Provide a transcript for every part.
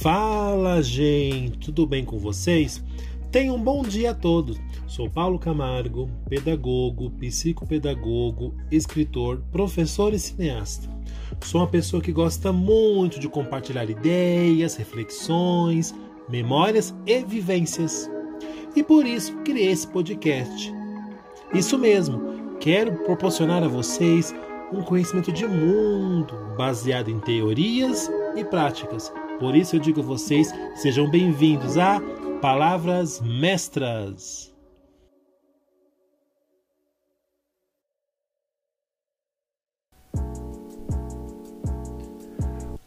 Fala, gente, tudo bem com vocês? Tenham um bom dia a todos. Sou Paulo Camargo, pedagogo, psicopedagogo, escritor, professor e cineasta. Sou uma pessoa que gosta muito de compartilhar ideias, reflexões, memórias e vivências. E por isso criei esse podcast. Isso mesmo, quero proporcionar a vocês um conhecimento de mundo baseado em teorias e práticas por isso eu digo a vocês: sejam bem-vindos a Palavras Mestras.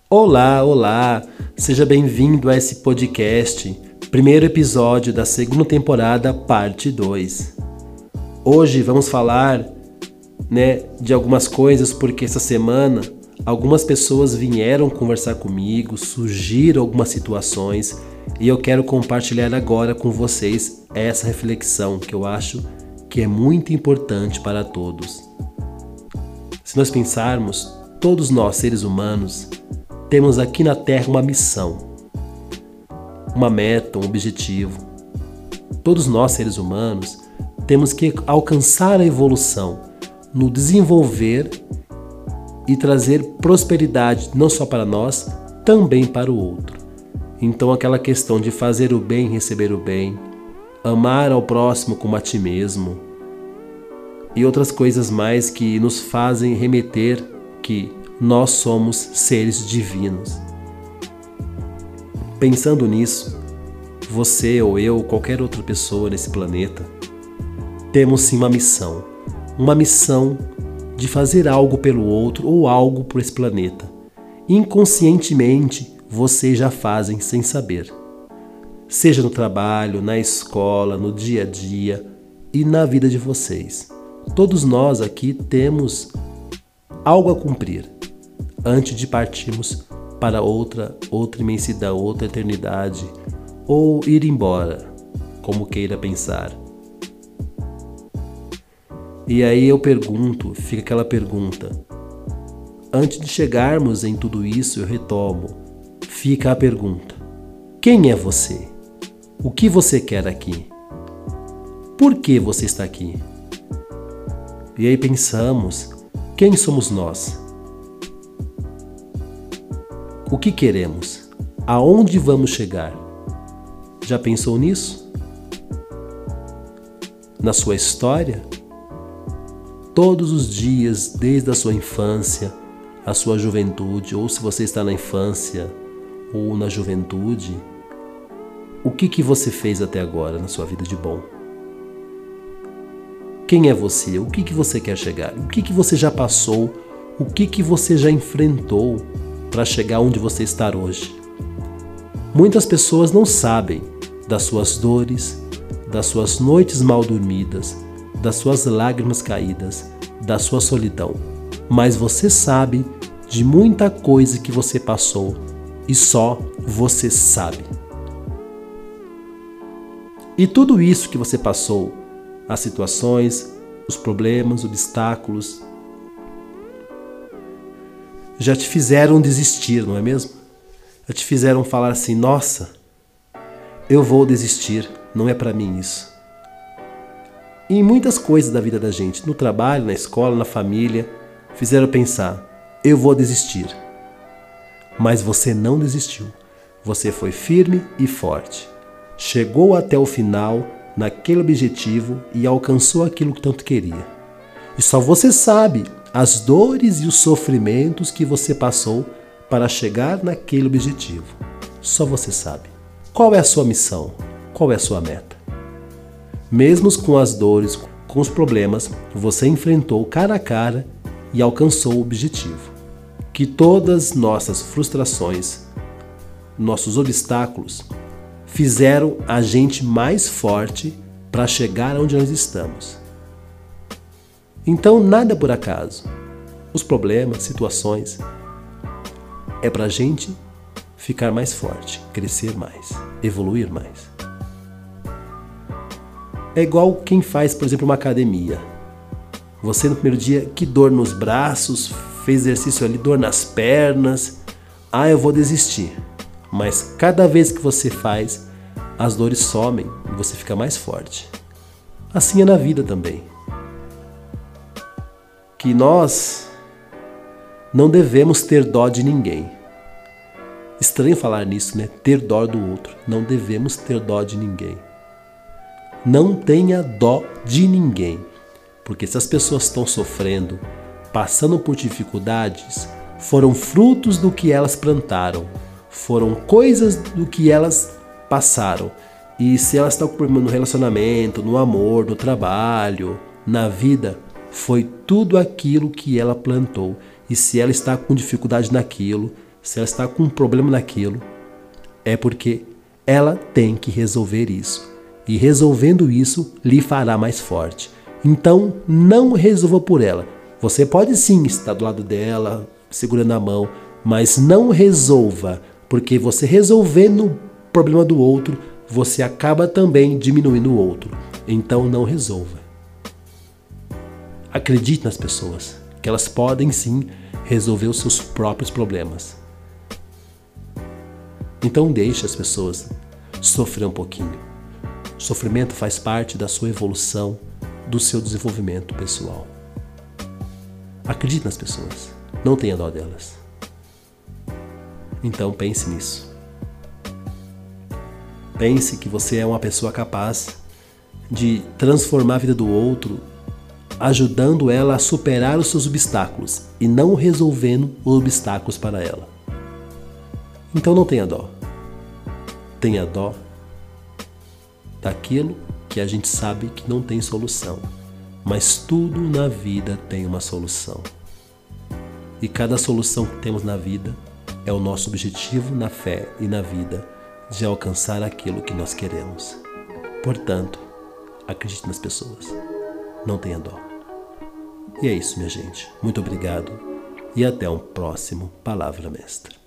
Olá, olá! Seja bem-vindo a esse podcast, primeiro episódio da segunda temporada, parte 2. Hoje vamos falar né, de algumas coisas porque essa semana Algumas pessoas vieram conversar comigo, surgiram algumas situações e eu quero compartilhar agora com vocês essa reflexão que eu acho que é muito importante para todos. Se nós pensarmos, todos nós seres humanos temos aqui na Terra uma missão, uma meta, um objetivo. Todos nós seres humanos temos que alcançar a evolução no desenvolver e trazer prosperidade não só para nós, também para o outro. Então, aquela questão de fazer o bem, receber o bem, amar ao próximo como a ti mesmo e outras coisas mais que nos fazem remeter que nós somos seres divinos. Pensando nisso, você ou eu, ou qualquer outra pessoa nesse planeta, temos sim uma missão. Uma missão de fazer algo pelo outro ou algo por esse planeta. Inconscientemente, vocês já fazem sem saber. Seja no trabalho, na escola, no dia a dia e na vida de vocês. Todos nós aqui temos algo a cumprir antes de partirmos para outra outra imensidão, outra eternidade ou ir embora, como queira pensar. E aí eu pergunto, fica aquela pergunta. Antes de chegarmos em tudo isso, eu retomo. Fica a pergunta: quem é você? O que você quer aqui? Por que você está aqui? E aí pensamos: quem somos nós? O que queremos? Aonde vamos chegar? Já pensou nisso? Na sua história? Todos os dias, desde a sua infância, a sua juventude, ou se você está na infância ou na juventude, o que, que você fez até agora na sua vida de bom? Quem é você? O que, que você quer chegar? O que, que você já passou? O que, que você já enfrentou para chegar onde você está hoje? Muitas pessoas não sabem das suas dores, das suas noites mal dormidas, das suas lágrimas caídas, da sua solidão, mas você sabe de muita coisa que você passou e só você sabe. E tudo isso que você passou, as situações, os problemas, obstáculos, já te fizeram desistir, não é mesmo? Já te fizeram falar assim: nossa, eu vou desistir, não é para mim isso e em muitas coisas da vida da gente, no trabalho, na escola, na família, fizeram pensar: eu vou desistir. Mas você não desistiu. Você foi firme e forte. Chegou até o final naquele objetivo e alcançou aquilo que tanto queria. E só você sabe as dores e os sofrimentos que você passou para chegar naquele objetivo. Só você sabe. Qual é a sua missão? Qual é a sua meta? Mesmo com as dores, com os problemas, você enfrentou cara a cara e alcançou o objetivo. Que todas nossas frustrações, nossos obstáculos, fizeram a gente mais forte para chegar onde nós estamos. Então, nada por acaso. Os problemas, situações, é para a gente ficar mais forte, crescer mais, evoluir mais. É igual quem faz, por exemplo, uma academia. Você no primeiro dia, que dor nos braços, fez exercício ali, dor nas pernas. Ah, eu vou desistir. Mas cada vez que você faz, as dores somem e você fica mais forte. Assim é na vida também. Que nós não devemos ter dó de ninguém. Estranho falar nisso, né? Ter dó do outro. Não devemos ter dó de ninguém. Não tenha dó de ninguém. Porque se as pessoas estão sofrendo, passando por dificuldades, foram frutos do que elas plantaram, foram coisas do que elas passaram. E se elas estão problema no relacionamento, no amor, no trabalho, na vida, foi tudo aquilo que ela plantou. E se ela está com dificuldade naquilo, se ela está com um problema naquilo, é porque ela tem que resolver isso. E resolvendo isso, lhe fará mais forte. Então, não resolva por ela. Você pode sim estar do lado dela, segurando a mão, mas não resolva, porque você resolvendo o problema do outro, você acaba também diminuindo o outro. Então, não resolva. Acredite nas pessoas, que elas podem sim resolver os seus próprios problemas. Então deixe as pessoas sofrer um pouquinho. Sofrimento faz parte da sua evolução, do seu desenvolvimento pessoal. Acredite nas pessoas, não tenha dó delas. Então pense nisso. Pense que você é uma pessoa capaz de transformar a vida do outro, ajudando ela a superar os seus obstáculos e não resolvendo os obstáculos para ela. Então não tenha dó. Tenha dó daquilo que a gente sabe que não tem solução. Mas tudo na vida tem uma solução. E cada solução que temos na vida é o nosso objetivo na fé e na vida de alcançar aquilo que nós queremos. Portanto, acredite nas pessoas. Não tenha dó. E é isso, minha gente. Muito obrigado e até um próximo Palavra Mestra.